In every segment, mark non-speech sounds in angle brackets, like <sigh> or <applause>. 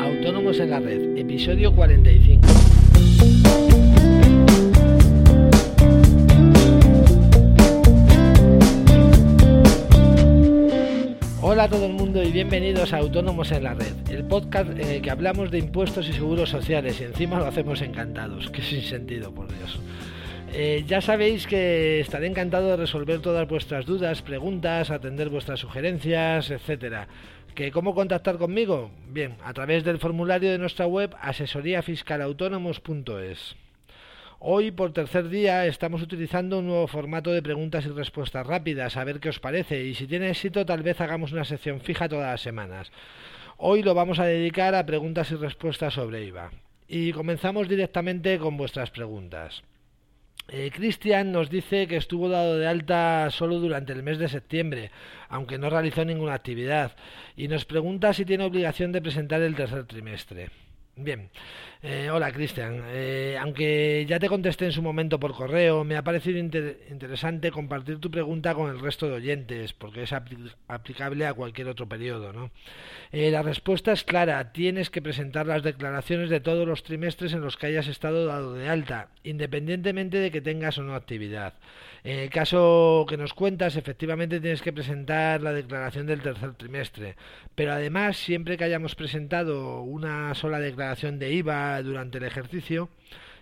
Autónomos en la Red, episodio 45. Hola a todo el mundo y bienvenidos a Autónomos en la Red, el podcast en el que hablamos de impuestos y seguros sociales y encima lo hacemos encantados, que sin sentido, por Dios. Eh, ya sabéis que estaré encantado de resolver todas vuestras dudas, preguntas, atender vuestras sugerencias, etcétera. ¿Que ¿Cómo contactar conmigo? Bien, a través del formulario de nuestra web asesoríafiscalautónomos.es. Hoy, por tercer día, estamos utilizando un nuevo formato de preguntas y respuestas rápidas, a ver qué os parece, y si tiene éxito tal vez hagamos una sección fija todas las semanas. Hoy lo vamos a dedicar a preguntas y respuestas sobre IVA. Y comenzamos directamente con vuestras preguntas. Eh, Cristian nos dice que estuvo dado de alta solo durante el mes de septiembre, aunque no realizó ninguna actividad, y nos pregunta si tiene obligación de presentar el tercer trimestre. Bien, eh, hola Cristian, eh, aunque ya te contesté en su momento por correo, me ha parecido interesante compartir tu pregunta con el resto de oyentes, porque es aplicable a cualquier otro periodo. ¿no? Eh, la respuesta es clara, tienes que presentar las declaraciones de todos los trimestres en los que hayas estado dado de alta, independientemente de que tengas o no actividad. En el caso que nos cuentas, efectivamente tienes que presentar la declaración del tercer trimestre, pero además, siempre que hayamos presentado una sola declaración de IVA durante el ejercicio,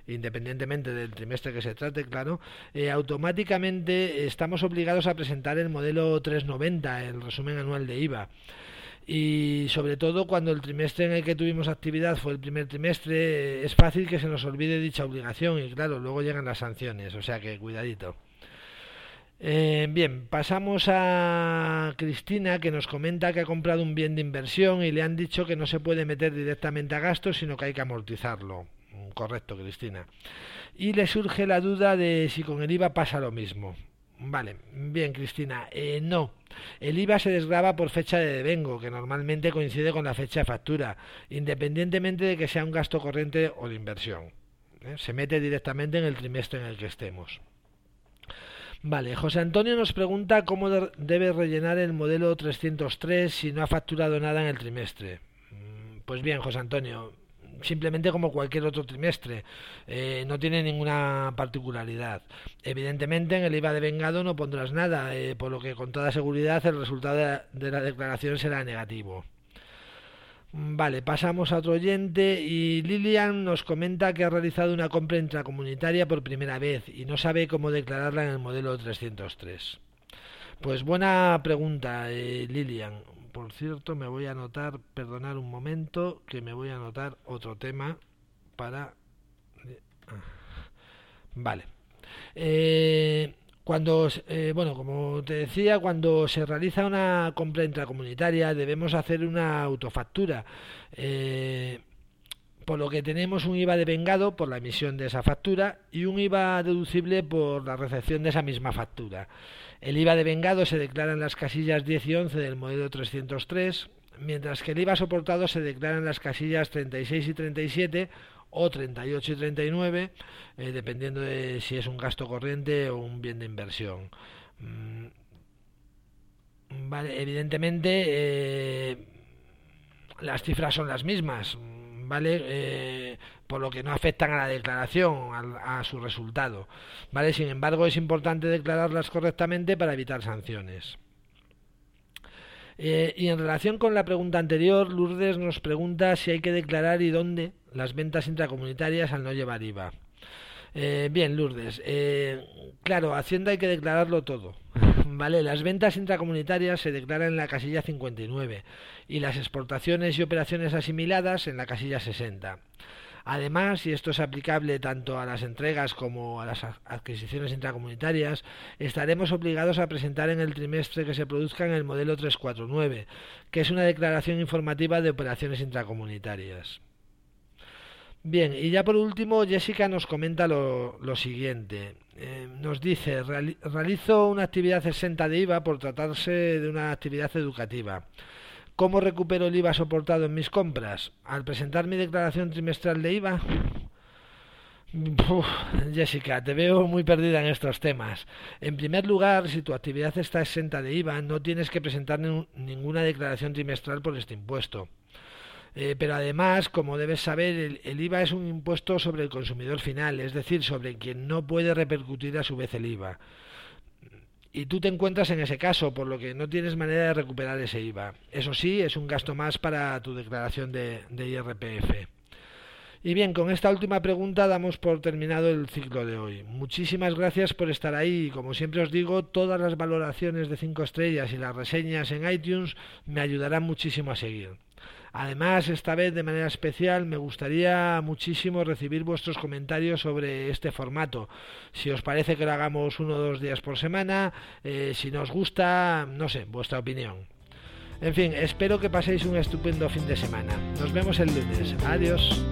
independientemente del trimestre que se trate, claro, eh, automáticamente estamos obligados a presentar el modelo 390, el resumen anual de IVA. Y sobre todo cuando el trimestre en el que tuvimos actividad fue el primer trimestre, es fácil que se nos olvide dicha obligación y claro, luego llegan las sanciones, o sea que cuidadito. Eh, bien, pasamos a Cristina que nos comenta que ha comprado un bien de inversión y le han dicho que no se puede meter directamente a gastos, sino que hay que amortizarlo. Mm, correcto, Cristina. Y le surge la duda de si con el IVA pasa lo mismo. Vale, bien, Cristina. Eh, no, el IVA se desgraba por fecha de devengo, que normalmente coincide con la fecha de factura, independientemente de que sea un gasto corriente o de inversión. ¿eh? Se mete directamente en el trimestre en el que estemos. Vale, José Antonio nos pregunta cómo debe rellenar el modelo 303 si no ha facturado nada en el trimestre. Mm, pues bien, José Antonio, simplemente como cualquier otro trimestre, eh, no tiene ninguna particularidad. Evidentemente en el IVA de vengado no pondrás nada, eh, por lo que con toda seguridad el resultado de la declaración será negativo. Vale, pasamos a otro oyente y Lilian nos comenta que ha realizado una compra intracomunitaria por primera vez y no sabe cómo declararla en el modelo 303. Pues buena pregunta, eh, Lilian. Por cierto, me voy a anotar, perdonar un momento, que me voy a anotar otro tema para... Ah, vale. Eh, cuando, eh, bueno, como te decía, cuando se realiza una compra intracomunitaria debemos hacer una autofactura. Eh, por lo que tenemos un IVA devengado por la emisión de esa factura y un IVA deducible por la recepción de esa misma factura. El IVA devengado se declara en las casillas 10 y 11 del modelo 303, mientras que el IVA soportado se declara en las casillas 36 y 37 o 38 y 39, eh, dependiendo de si es un gasto corriente o un bien de inversión. Mm, vale, evidentemente eh, las cifras son las mismas, ¿vale? Eh, por lo que no afectan a la declaración, a, a, su resultado, ¿vale? Sin embargo, es importante declararlas correctamente para evitar sanciones. Eh, y en relación con la pregunta anterior, Lourdes nos pregunta si hay que declarar y dónde las ventas intracomunitarias al no llevar IVA. Eh, bien, Lourdes. Eh, claro, Hacienda hay que declararlo todo. <laughs> Vale, las ventas intracomunitarias se declaran en la casilla 59 y las exportaciones y operaciones asimiladas en la casilla 60. Además, y esto es aplicable tanto a las entregas como a las adquisiciones intracomunitarias, estaremos obligados a presentar en el trimestre que se produzca en el modelo 349, que es una declaración informativa de operaciones intracomunitarias. Bien, y ya por último, Jessica nos comenta lo, siguiente. Eh, nos dice, realizo una actividad exenta de IVA por tratarse de una actividad educativa. ¿Cómo recupero el IVA soportado en mis compras? Al presentar mi declaración trimestral de IVA. Jessica, te veo muy perdida en estos temas. En primer lugar, si tu actividad está exenta de IVA, no tienes que presentar ninguna declaración trimestral por este impuesto. Eh, pero además, como debes saber, el, IVA es un impuesto sobre el consumidor final, es decir, sobre quien no puede repercutir a su vez el IVA. Y tú te encuentras en ese caso, por lo que no tienes manera de recuperar ese IVA. Eso sí, es un gasto más para tu declaración de, IRPF. Y bien, con esta última pregunta damos por terminado el ciclo de hoy. Muchísimas gracias por estar ahí como siempre os digo, todas las valoraciones de 5 estrellas y las reseñas en iTunes me ayudarán muchísimo a seguir. Además, esta vez de manera especial me gustaría muchísimo recibir vuestros comentarios sobre este formato. Si os parece que lo hagamos uno o dos días por semana, eh, si nos gusta, no sé, vuestra opinión. En fin, espero que paséis un estupendo fin de semana. Nos vemos el lunes. Adiós.